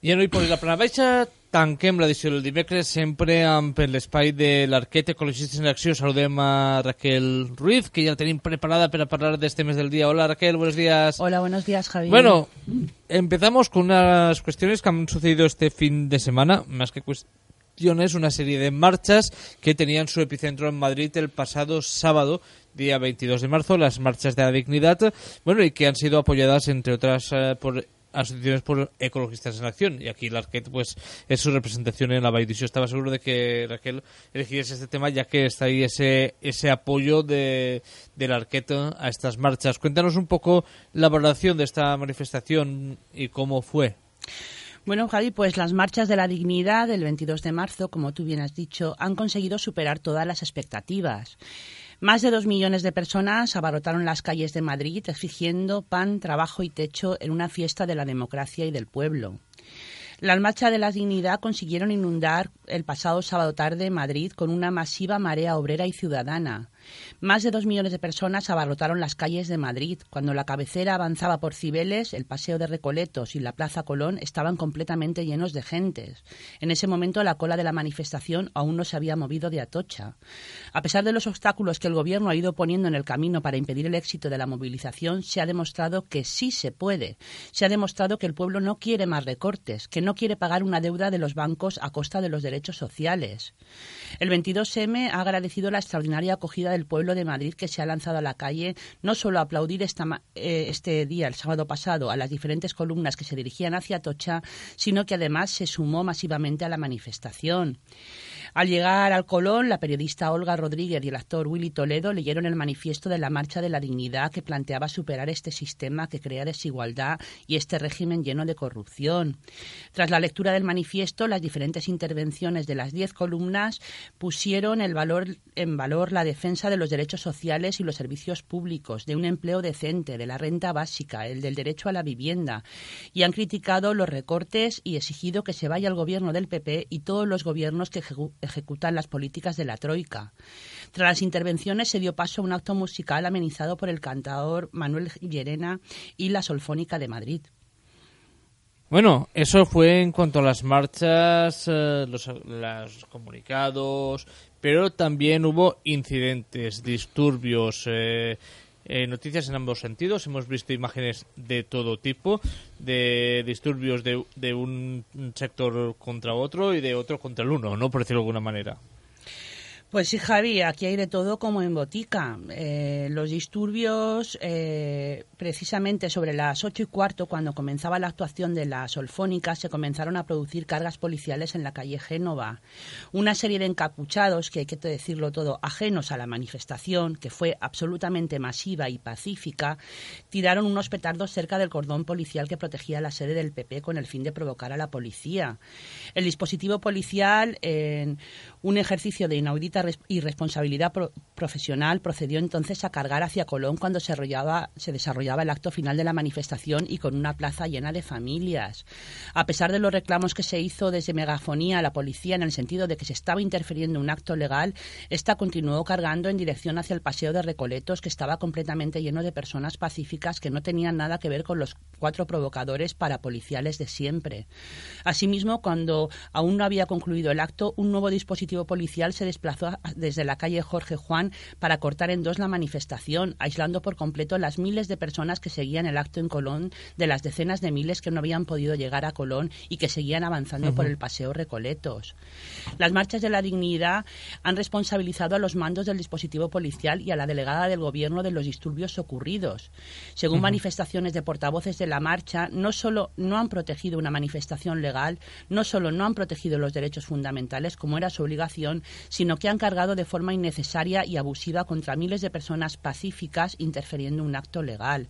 I no, i per la plana baixa tanquem l'edició del dimecres sempre amb l'espai de l'Arquet Ecologistes en Acció. Saludem a Raquel Ruiz, que ja la tenim preparada per a parlar dels temes del dia. Hola Raquel, buenos días. Hola, buenos días Javi. Bueno, empezamos con unas cuestiones que han sucedido este fin de semana, más que cuestiones, una serie de marchas que tenían su epicentro en Madrid el pasado sábado, día 22 de marzo, las marchas de la dignidad, bueno, y que han sido apoyadas, entre otras, eh, por asociaciones por ecologistas en acción. Y aquí la Arquet pues es su representación en la Yo estaba seguro de que Raquel elegiese este tema ya que está ahí ese ese apoyo de, la Arquet a estas marchas. Cuéntanos un poco la valoración de esta manifestación y cómo fue. Bueno, Javi, pues las marchas de la dignidad del 22 de marzo, como tú bien has dicho, han conseguido superar todas las expectativas. Más de dos millones de personas abarrotaron las calles de Madrid exigiendo pan, trabajo y techo en una fiesta de la democracia y del pueblo. Las marchas de la dignidad consiguieron inundar el pasado sábado tarde Madrid con una masiva marea obrera y ciudadana. Más de dos millones de personas abarrotaron las calles de Madrid. Cuando la cabecera avanzaba por Cibeles, el Paseo de Recoletos y la Plaza Colón estaban completamente llenos de gentes. En ese momento la cola de la manifestación aún no se había movido de Atocha. A pesar de los obstáculos que el Gobierno ha ido poniendo en el camino para impedir el éxito de la movilización, se ha demostrado que sí se puede. Se ha demostrado que el pueblo no quiere más recortes, que no quiere pagar una deuda de los bancos a costa de los derechos sociales. El 22M ha agradecido la extraordinaria acogida del pueblo de Madrid que se ha lanzado a la calle no solo a aplaudir eh, este día, el sábado pasado, a las diferentes columnas que se dirigían hacia Tocha, sino que además se sumó masivamente a la manifestación. Al llegar al Colón, la periodista Olga Rodríguez y el actor Willy Toledo leyeron el manifiesto de la Marcha de la Dignidad que planteaba superar este sistema que crea desigualdad y este régimen lleno de corrupción. Tras la lectura del manifiesto, las diferentes intervenciones de las diez columnas pusieron el valor, en valor la defensa de los derechos sociales y los servicios públicos, de un empleo decente, de la renta básica, el del derecho a la vivienda, y han criticado los recortes y exigido que se vaya el gobierno del PP y todos los gobiernos que ejecutan las políticas de la Troika. Tras las intervenciones se dio paso a un acto musical amenizado por el cantador Manuel Llerena y la Solfónica de Madrid. Bueno, eso fue en cuanto a las marchas, eh, los, comunicados, pero también hubo incidentes, disturbios, eh, eh, noticias en ambos sentidos. Hemos visto imágenes de todo tipo, de disturbios de, de un sector contra otro y de otro contra el uno, ¿no? Por decirlo de alguna manera. Pues sí, Javi, aquí hay de todo como en botica. Eh, los disturbios, eh, precisamente sobre las ocho y cuarto, cuando comenzaba la actuación de la Solfónica, se comenzaron a producir cargas policiales en la calle Génova. Una serie de encapuchados, que hay que decirlo todo, ajenos a la manifestación, que fue absolutamente masiva y pacífica, tiraron unos petardos cerca del cordón policial que protegía la sede del PP con el fin de provocar a la policía. El dispositivo policial, en un ejercicio de inaudita y responsabilidad profesional procedió entonces a cargar hacia Colón cuando se, se desarrollaba el acto final de la manifestación y con una plaza llena de familias. A pesar de los reclamos que se hizo desde megafonía a la policía en el sentido de que se estaba interfiriendo un acto legal, esta continuó cargando en dirección hacia el paseo de Recoletos que estaba completamente lleno de personas pacíficas que no tenían nada que ver con los cuatro provocadores parapoliciales de siempre. Asimismo, cuando aún no había concluido el acto, un nuevo dispositivo policial se desplazó desde la calle Jorge Juan para cortar en dos la manifestación, aislando por completo las miles de personas que seguían el acto en Colón de las decenas de miles que no habían podido llegar a Colón y que seguían avanzando por el paseo Recoletos. Las marchas de la dignidad han responsabilizado a los mandos del dispositivo policial y a la delegada del gobierno de los disturbios ocurridos. Según manifestaciones de portavoces de la marcha, no solo no han protegido una manifestación legal, no solo no han protegido los derechos fundamentales como era su obligación, sino que han cargado de forma innecesaria y abusiva contra miles de personas pacíficas interfiriendo en un acto legal.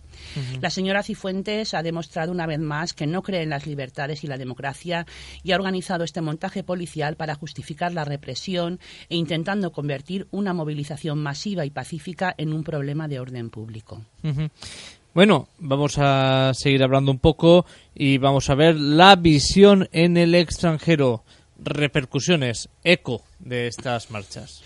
La señora Cifuentes ha demostrado una vez más que no cree en las libertades y la democracia y ha organizado este montaje policial para justificar la represión e intentando convertir una movilización masiva y pacífica en un problema de orden público. Bueno, vamos a seguir hablando un poco y vamos a ver la visión en el extranjero repercusiones, eco de estas marchas?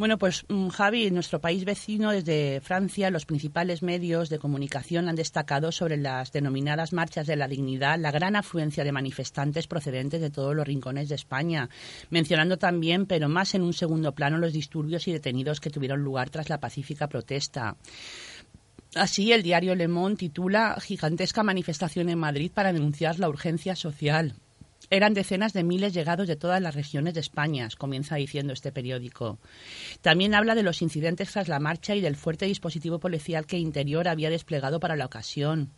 Bueno, pues mm, Javi, en nuestro país vecino, desde Francia, los principales medios de comunicación han destacado sobre las denominadas marchas de la dignidad la gran afluencia de manifestantes procedentes de todos los rincones de España, mencionando también, pero más en un segundo plano, los disturbios y detenidos que tuvieron lugar tras la pacífica protesta. Así, el diario Le Monde titula Gigantesca manifestación en Madrid para denunciar la urgencia social. Eran decenas de miles llegados de todas las regiones de España, comienza diciendo este periódico. También habla de los incidentes tras la marcha y del fuerte dispositivo policial que Interior había desplegado para la ocasión.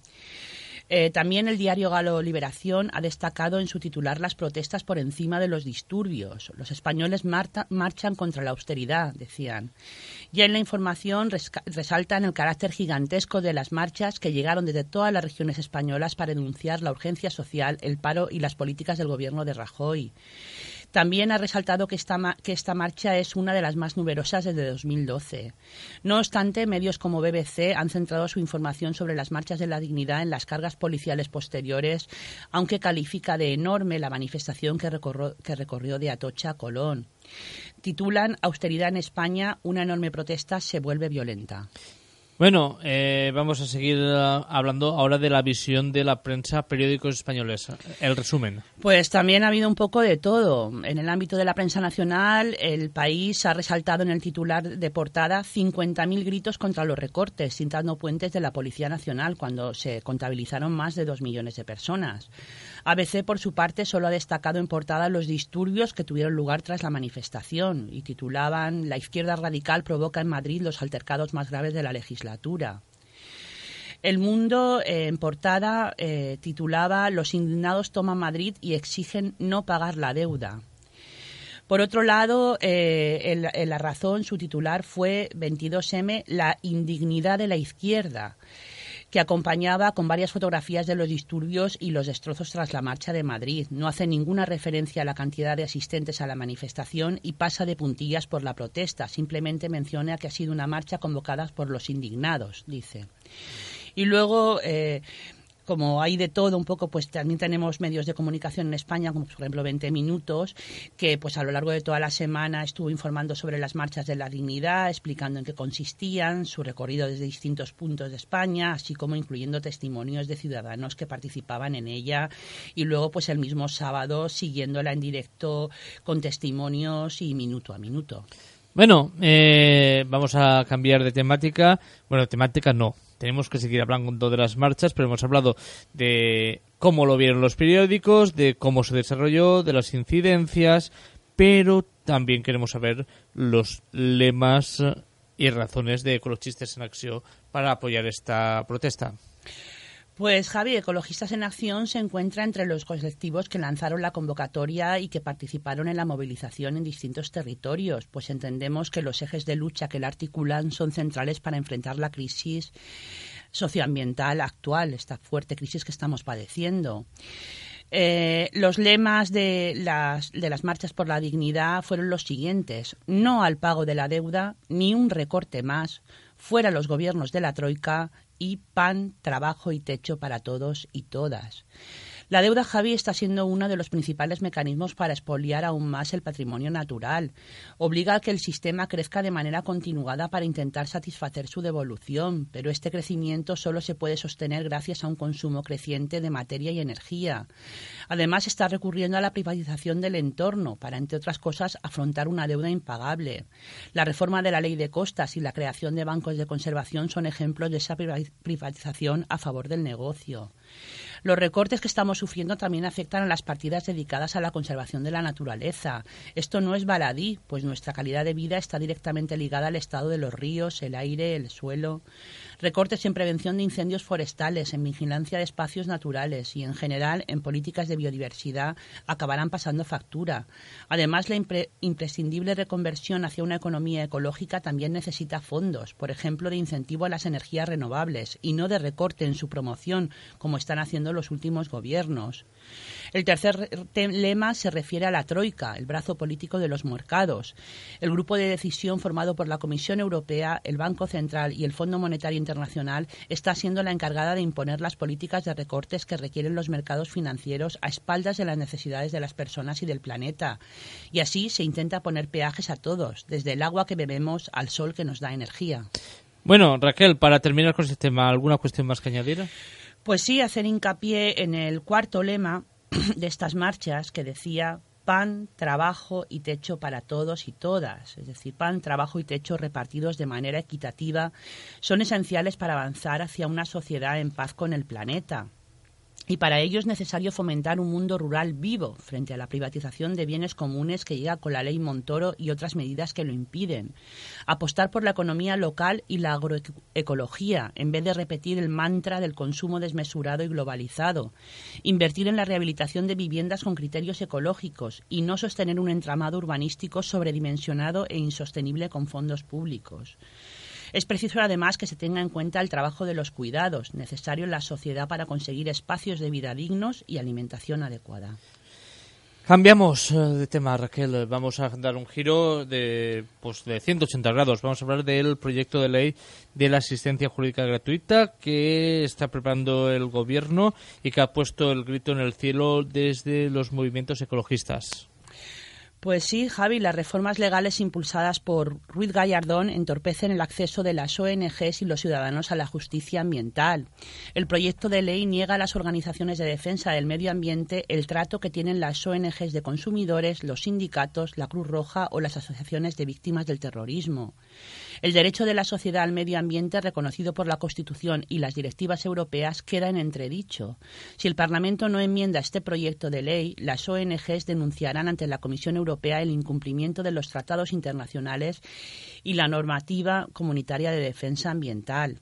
Eh, también el diario Galo Liberación ha destacado en su titular las protestas por encima de los disturbios. Los españoles marchan contra la austeridad, decían. Ya en la información resaltan el carácter gigantesco de las marchas que llegaron desde todas las regiones españolas para denunciar la urgencia social, el paro y las políticas del gobierno de Rajoy. También ha resaltado que esta, marcha es una de las más numerosas desde 2012. No obstante, medios como BBC han centrado su información sobre las marchas de la dignidad en las cargas policiales posteriores, aunque califica de enorme la manifestación que recorrió, que recorrió de Atocha a Colón. Titulan Austeridad en España, una enorme protesta se vuelve violenta. Bueno, eh, vamos a seguir eh, hablando ahora de la visión de la prensa periódicos españoles. El resumen. Pues también ha habido un poco de todo. En el ámbito de la prensa nacional, el país ha resaltado en el titular de portada 50.000 gritos contra los recortes, citando puentes de la Policía Nacional, cuando se contabilizaron más de dos millones de personas. ABC, por su parte, solo ha destacado en portada los disturbios que tuvieron lugar tras la manifestación y titulaban La izquierda radical provoca en Madrid los altercados más graves de la legislatura. El Mundo, eh, en portada, eh, titulaba Los indignados toman Madrid y exigen no pagar la deuda. Por otro lado, eh, en La Razón, su titular fue 22M, la indignidad de la izquierda que acompañaba con varias fotografías de los disturbios y los destrozos tras la marcha de Madrid. No hace ninguna referencia a la cantidad de asistentes a la manifestación y pasa de puntillas por la protesta. Simplemente menciona que ha sido una marcha convocada por los indignados, dice. Y luego. Eh, como hay de todo un poco, pues también tenemos medios de comunicación en España, como por ejemplo 20 Minutos, que pues a lo largo de toda la semana estuvo informando sobre las marchas de la dignidad, explicando en qué consistían, su recorrido desde distintos puntos de España, así como incluyendo testimonios de ciudadanos que participaban en ella y luego pues el mismo sábado siguiéndola en directo con testimonios y minuto a minuto. Bueno, eh, vamos a cambiar de temática. Bueno, temática no, tenemos que seguir hablando de las marchas, pero hemos hablado de cómo lo vieron los periódicos, de cómo se desarrolló, de las incidencias, pero también queremos saber los lemas y razones de Ecologistas en Acción para apoyar esta protesta. Pues Javi, Ecologistas en Acción se encuentra entre los colectivos que lanzaron la convocatoria y que participaron en la movilización en distintos territorios, pues entendemos que los ejes de lucha que la articulan son centrales para enfrentar la crisis socioambiental actual, esta fuerte crisis que estamos padeciendo. Eh, los lemas de las, de las marchas por la dignidad fueron los siguientes. No al pago de la deuda, ni un recorte más, fuera los gobiernos de la Troika, y pan, trabajo y techo para todos y todas. La deuda, Javi, está siendo uno de los principales mecanismos para expoliar aún más el patrimonio natural. Obliga a que el sistema crezca de manera continuada para intentar satisfacer su devolución, pero este crecimiento solo se puede sostener gracias a un consumo creciente de materia y energía. Además, está recurriendo a la privatización del entorno para, entre otras cosas, afrontar una deuda impagable. La reforma de la ley de costas y la creación de bancos de conservación son ejemplos de esa privatización a favor del negocio. Los recortes que estamos sufriendo también afectan a las partidas dedicadas a la conservación de la naturaleza. Esto no es baladí, pues nuestra calidad de vida está directamente ligada al estado de los ríos, el aire, el suelo recortes en prevención de incendios forestales, en vigilancia de espacios naturales y, en general, en políticas de biodiversidad acabarán pasando factura. Además, la imprescindible reconversión hacia una economía ecológica también necesita fondos, por ejemplo, de incentivo a las energías renovables y no de recorte en su promoción, como están haciendo los últimos gobiernos. El tercer lema se refiere a la Troika, el brazo político de los mercados. El grupo de decisión formado por la Comisión Europea, el Banco Central y el Fondo Monetario Internacional está siendo la encargada de imponer las políticas de recortes que requieren los mercados financieros a espaldas de las necesidades de las personas y del planeta. Y así se intenta poner peajes a todos, desde el agua que bebemos al sol que nos da energía. Bueno, Raquel, para terminar con este tema, ¿alguna cuestión más que añadir? Pues sí, hacer hincapié en el cuarto lema de estas marchas que decía pan, trabajo y techo para todos y todas. Es decir, pan, trabajo y techo repartidos de manera equitativa son esenciales para avanzar hacia una sociedad en paz con el planeta. Y para ello es necesario fomentar un mundo rural vivo frente a la privatización de bienes comunes que llega con la ley Montoro y otras medidas que lo impiden. Apostar por la economía local y la agroecología en vez de repetir el mantra del consumo desmesurado y globalizado. Invertir en la rehabilitación de viviendas con criterios ecológicos y no sostener un entramado urbanístico sobredimensionado e insostenible con fondos públicos. Es preciso además que se tenga en cuenta el trabajo de los cuidados, necesario en la sociedad para conseguir espacios de vida dignos y alimentación adecuada. Cambiamos eh, de tema, Raquel. Vamos a dar un giro de, pues, de 180 grados. Vamos a hablar del proyecto de ley de la asistencia jurídica gratuita que está preparando el Gobierno y que ha puesto el grito en el cielo desde los movimientos ecologistas. Pues sí, Javi, las reformas legales impulsadas por Ruiz Gallardón entorpecen el acceso de las ONGs y los ciudadanos a la justicia ambiental. El proyecto de ley niega a las organizaciones de defensa del medio ambiente el trato que tienen las ONGs de consumidores, los sindicatos, la Cruz Roja o las asociaciones de víctimas del terrorismo. El derecho de la sociedad al medio ambiente reconocido por la Constitución y las directivas europeas queda en entredicho. Si el Parlamento no enmienda este proyecto de ley, las ONGs denunciarán ante la Comisión Europea el incumplimiento de los tratados internacionales y la normativa comunitaria de defensa ambiental.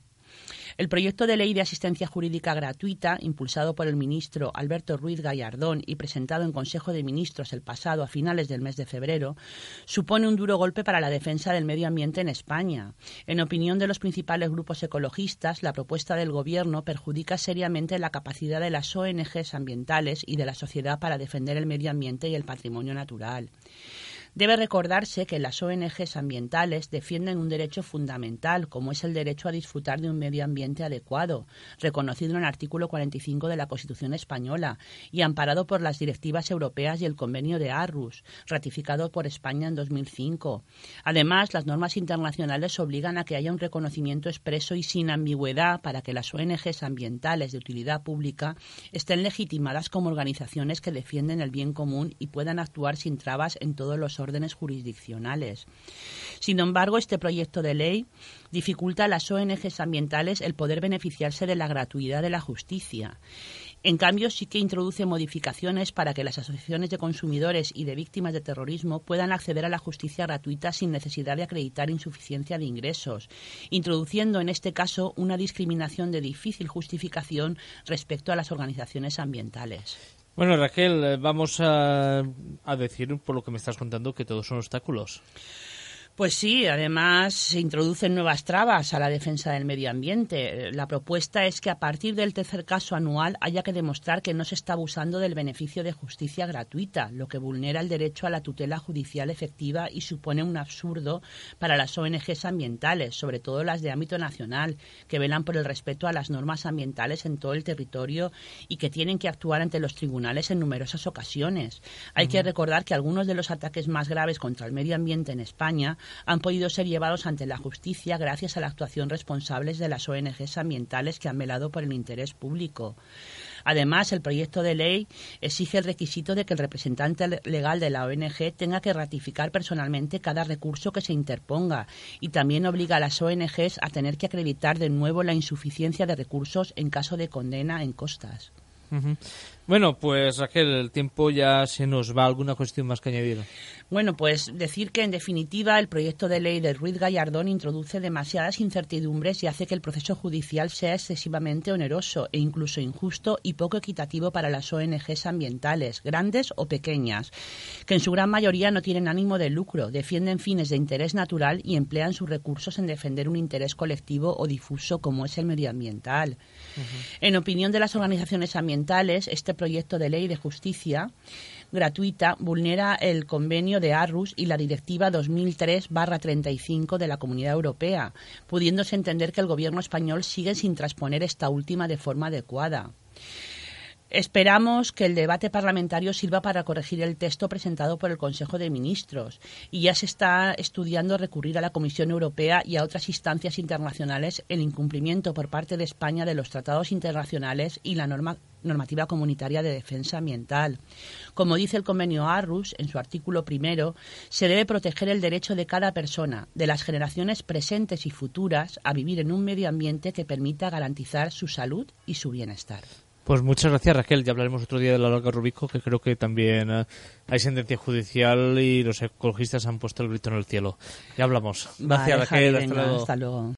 El proyecto de ley de asistencia jurídica gratuita, impulsado por el ministro Alberto Ruiz Gallardón y presentado en Consejo de Ministros el pasado a finales del mes de febrero, supone un duro golpe para la defensa del medio ambiente en España. En opinión de los principales grupos ecologistas, la propuesta del Gobierno perjudica seriamente la capacidad de las ONGs ambientales y de la sociedad para defender el medio ambiente y el patrimonio natural. Debe recordarse que las ONGs ambientales defienden un derecho fundamental, como es el derecho a disfrutar de un medio ambiente adecuado, reconocido en el artículo 45 de la Constitución española y amparado por las directivas europeas y el convenio de Aarhus, ratificado por España en 2005. Además, las normas internacionales obligan a que haya un reconocimiento expreso y sin ambigüedad para que las ONGs ambientales de utilidad pública estén legitimadas como organizaciones que defienden el bien común y puedan actuar sin trabas en todos los órdenes jurisdiccionales. Sin embargo, este proyecto de ley dificulta a las ONGs ambientales el poder beneficiarse de la gratuidad de la justicia. En cambio, sí que introduce modificaciones para que las asociaciones de consumidores y de víctimas de terrorismo puedan acceder a la justicia gratuita sin necesidad de acreditar insuficiencia de ingresos, introduciendo en este caso una discriminación de difícil justificación respecto a las organizaciones ambientales. Bueno, Raquel, eh, vamos a, a decir, por lo que me estás contando, que todos son obstáculos. Pues sí, además se introducen nuevas trabas a la defensa del medio ambiente. La propuesta es que a partir del tercer caso anual haya que demostrar que no se está abusando del beneficio de justicia gratuita, lo que vulnera el derecho a la tutela judicial efectiva y supone un absurdo para las ONGs ambientales, sobre todo las de ámbito nacional, que velan por el respeto a las normas ambientales en todo el territorio y que tienen que actuar ante los tribunales en numerosas ocasiones. Hay que recordar que algunos de los ataques más graves contra el medio ambiente en España han podido ser llevados ante la justicia gracias a la actuación responsables de las ONGs ambientales que han velado por el interés público. Además, el proyecto de ley exige el requisito de que el representante legal de la ONG tenga que ratificar personalmente cada recurso que se interponga y también obliga a las ONGs a tener que acreditar de nuevo la insuficiencia de recursos en caso de condena en costas. Bueno, pues Raquel, el tiempo ya se nos va. ¿Alguna cuestión más que añadir? Bueno, pues decir que en definitiva el proyecto de ley de Ruiz Gallardón introduce demasiadas incertidumbres y hace que el proceso judicial sea excesivamente oneroso e incluso injusto y poco equitativo para las ONGs ambientales, grandes o pequeñas, que en su gran mayoría no tienen ánimo de lucro, defienden fines de interés natural y emplean sus recursos en defender un interés colectivo o difuso como es el medioambiental. En opinión de las organizaciones ambientales, este proyecto de ley de justicia gratuita vulnera el convenio de Arrus y la Directiva 2003-35 de la Comunidad Europea, pudiéndose entender que el Gobierno español sigue sin transponer esta última de forma adecuada. Esperamos que el debate parlamentario sirva para corregir el texto presentado por el Consejo de Ministros y ya se está estudiando recurrir a la Comisión Europea y a otras instancias internacionales el incumplimiento por parte de España de los tratados internacionales y la normativa comunitaria de defensa ambiental. Como dice el convenio Arrus en su artículo primero, se debe proteger el derecho de cada persona, de las generaciones presentes y futuras, a vivir en un medio ambiente que permita garantizar su salud y su bienestar. Pues muchas gracias Raquel, ya hablaremos otro día de la larga Rubisco, que creo que también eh, hay sentencia judicial y los ecologistas han puesto el grito en el cielo. Ya hablamos. Gracias Raquel, hasta luego.